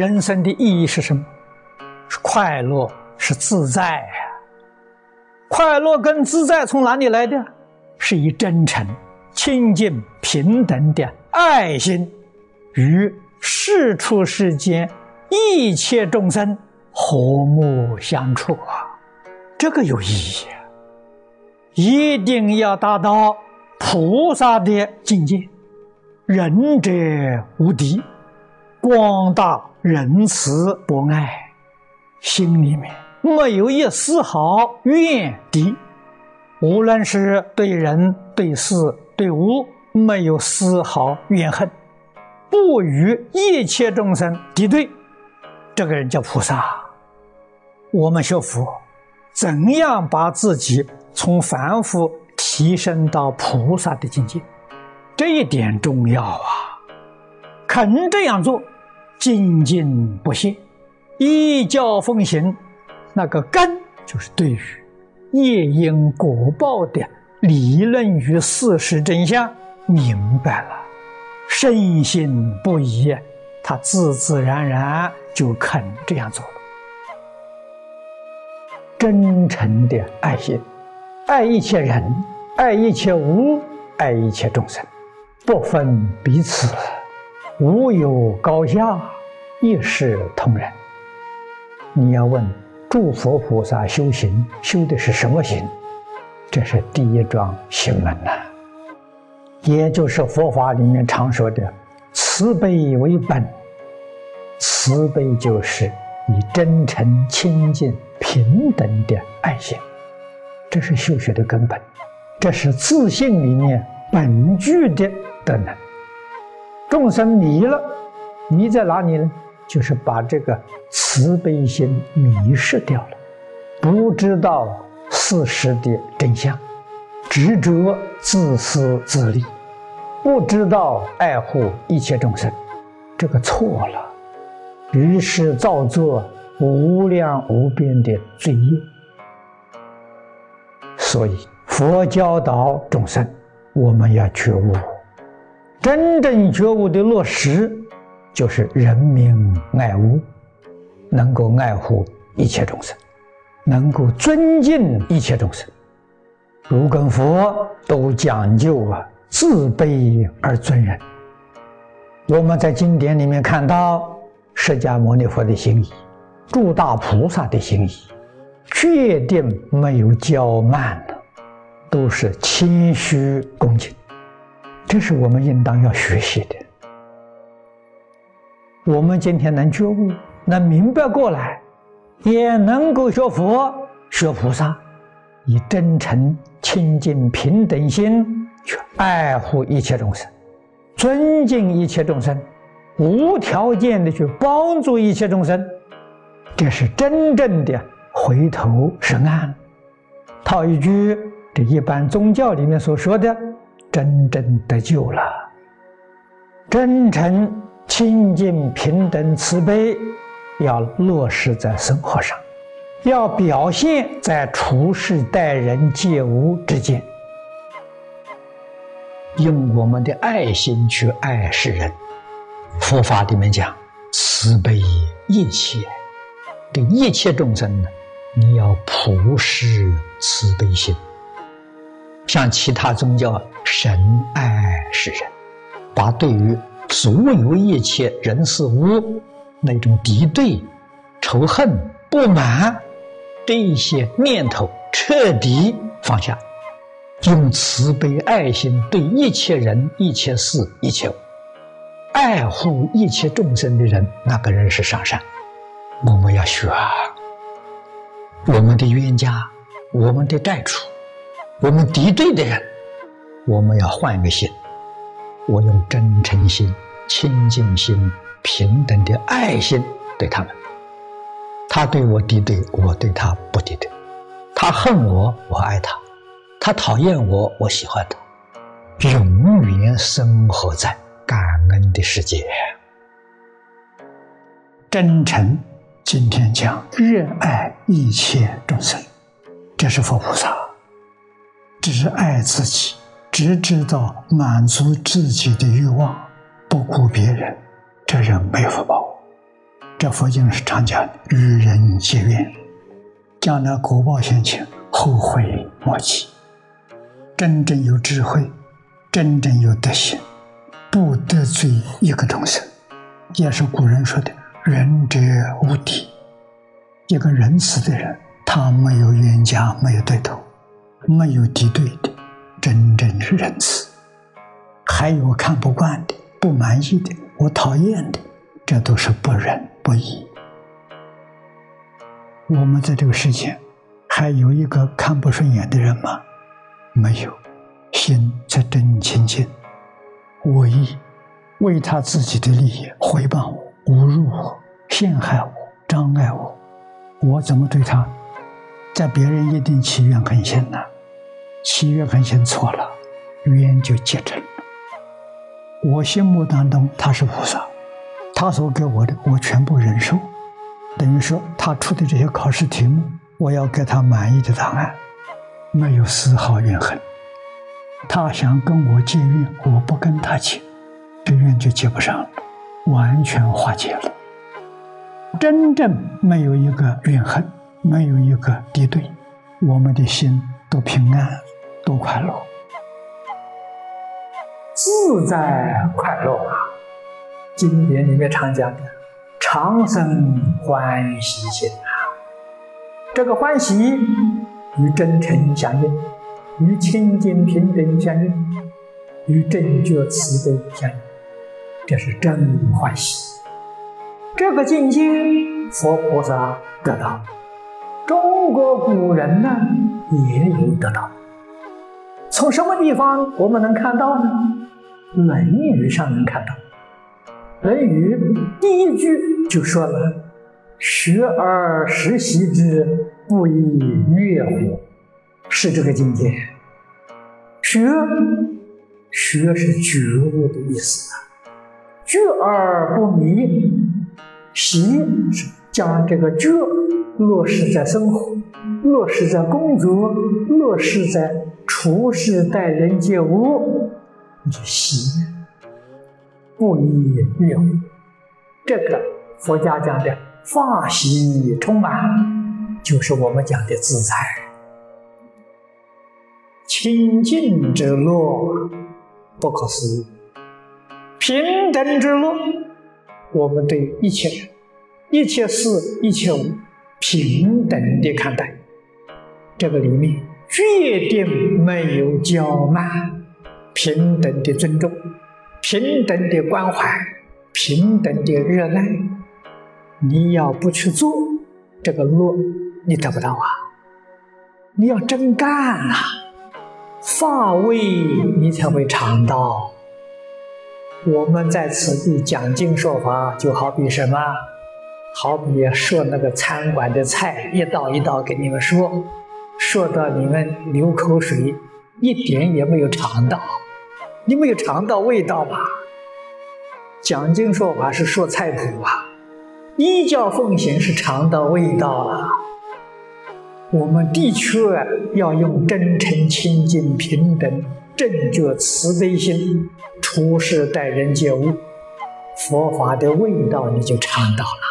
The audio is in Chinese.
人生的意义是什么？是快乐，是自在呀。快乐跟自在从哪里来的？是以真诚、清净、平等的爱心，与世出世间一切众生和睦相处啊，这个有意义。一定要达到菩萨的境界，仁者无敌，广大仁慈博爱，心里面没有一丝毫怨敌，无论是对人、对事、对物，没有丝毫怨恨，不与一切众生敌对，这个人叫菩萨。我们学佛，怎样把自己？从凡夫提升到菩萨的境界，这一点重要啊！肯这样做，精进不懈，依教奉行，那个根就是对于业因果报的理论与事实真相明白了，深信不疑，他自自然然就肯这样做了，真诚的爱心。爱一切人，爱一切物，爱一切众生，不分彼此，无有高下，一视同仁。你要问诸佛菩萨修行修的是什么行？这是第一桩行门呐，也就是佛法里面常说的慈悲为本。慈悲就是以真诚、清净、平等的爱心。这是修学的根本，这是自信里面本具的德能。众生迷了，迷在哪里呢？就是把这个慈悲心迷失掉了，不知道事实的真相，执着自私自利，不知道爱护一切众生，这个错了，于是造作无量无边的罪业。所以，佛教导众生，我们要觉悟。真正觉悟的落实，就是人民爱物，能够爱护一切众生，能够尊敬一切众生。儒跟佛都讲究啊，自卑而尊人。我们在经典里面看到释迦牟尼佛的心意，诸大菩萨的心意。确定没有骄慢的，都是谦虚恭敬，这是我们应当要学习的。我们今天能觉悟，能明白过来，也能够学佛、学菩萨，以真诚、清净、平等心去爱护一切众生，尊敬一切众生，无条件的去帮助一切众生，这是真正的。回头是岸，套一句这一般宗教里面所说的“真正得救了”，真诚、清净、平等、慈悲，要落实在生活上，要表现在处事待人接物之间，用我们的爱心去爱世人。佛法里面讲慈悲一切，对一切众生呢。你要普施慈悲心，像其他宗教神爱世人，把对于所有一切人事物那种敌对、仇恨、不满这些念头彻底放下，用慈悲爱心对一切人、一切事、一切物，爱护一切众生的人，那个人是上善。我们要学！我们的冤家，我们的债主，我们敌对的人，我们要换一个心。我用真诚心、清净心、平等的爱心对他们。他对我敌对，我对他不敌对。他恨我，我爱他；他讨厌我，我喜欢他。永远生活在感恩的世界。真诚。今天讲热爱一切众生，这是佛菩萨，只爱自己，只知道满足自己的欲望，不顾别人，这人没福报。这佛经是常讲的，与人结缘，将来果报现前，后悔莫及。真正有智慧，真正有德行，不得罪一个众生，也是古人说的“仁者无敌”。一个仁慈的人，他没有冤家，没有对头，没有敌对的，真正是仁慈。还有看不惯的、不满意的、我讨厌的，这都是不仁不义。我们在这个世界，还有一个看不顺眼的人吗？没有，心才真清净。我意为他自己的利益回报我、侮辱我、陷害我、障碍我，我怎么对他？在别人一定起怨恨心呢？七怨恨先错了，冤就结成了。我心目当中他是菩萨，他所给我的我全部忍受，等于说他出的这些考试题目，我要给他满意的答案。没有丝毫怨恨，他想跟我结怨，我不跟他结，这怨就结不上了，完全化解了。真正没有一个怨恨，没有一个敌对，我们的心都平安，多快乐，自在快乐啊！经典里面常讲的“长生欢喜心”啊，这个欢喜。与真诚相应，与清净平等相应，与正觉慈悲相应，这是真欢喜。这个境界，佛菩萨得到，中国古人呢也有得到。从什么地方我们能看到呢？《论语》上能看到，《论语》第一句就说了：“学而时习之。”不亦乐乎？是这个境界。学，学是觉悟的意思啊。觉而不迷，习是将这个觉落实在生活，落实在工作，落实在处事待人接物，你就习。不亦乐乎？这个佛家讲的法喜充满。就是我们讲的自在、清净之乐，不可思议；平等之乐，我们对一切人、一切事、一切物平等的看待。这个里面决定没有骄慢，平等的尊重，平等的关怀，平等的热爱。你要不去做这个路。你得不到啊！你要真干呐，发味你才会尝到。我们在此地讲经说法，就好比什么？好比说那个餐馆的菜，一道一道给你们说，说到你们流口水，一点也没有尝到，你没有尝到味道吧？讲经说法是说菜谱啊，依教奉行是尝到味道了。我们的确要用真诚、清净、平等、正觉、慈悲心处事待人接物，佛法的味道你就尝到了。